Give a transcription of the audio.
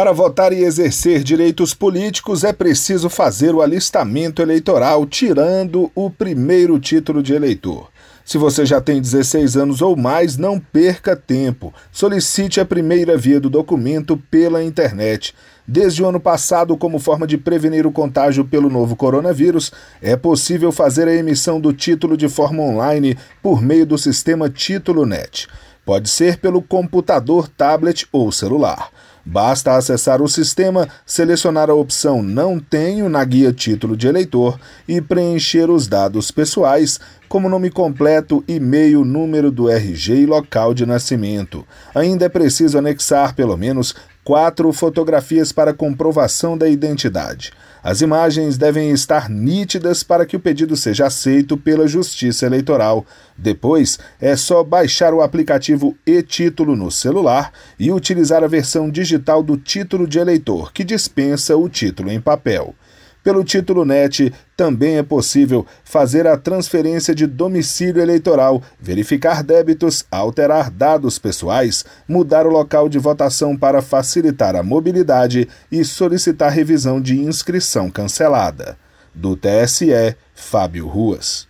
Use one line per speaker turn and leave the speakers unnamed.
Para votar e exercer direitos políticos é preciso fazer o alistamento eleitoral, tirando o primeiro título de eleitor. Se você já tem 16 anos ou mais, não perca tempo. Solicite a primeira via do documento pela internet. Desde o ano passado, como forma de prevenir o contágio pelo novo coronavírus, é possível fazer a emissão do título de forma online por meio do sistema Título Net. Pode ser pelo computador, tablet ou celular. Basta acessar o sistema, selecionar a opção Não Tenho na guia Título de Eleitor e preencher os dados pessoais, como nome completo, e-mail, número do RG e local de nascimento. Ainda é preciso anexar pelo menos quatro fotografias para comprovação da identidade. As imagens devem estar nítidas para que o pedido seja aceito pela Justiça Eleitoral. Depois, é só baixar o aplicativo e-Título no celular e utilizar a versão digital do título de eleitor, que dispensa o título em papel. Pelo título NET, também é possível fazer a transferência de domicílio eleitoral, verificar débitos, alterar dados pessoais, mudar o local de votação para facilitar a mobilidade e solicitar revisão de inscrição cancelada. Do TSE, Fábio Ruas.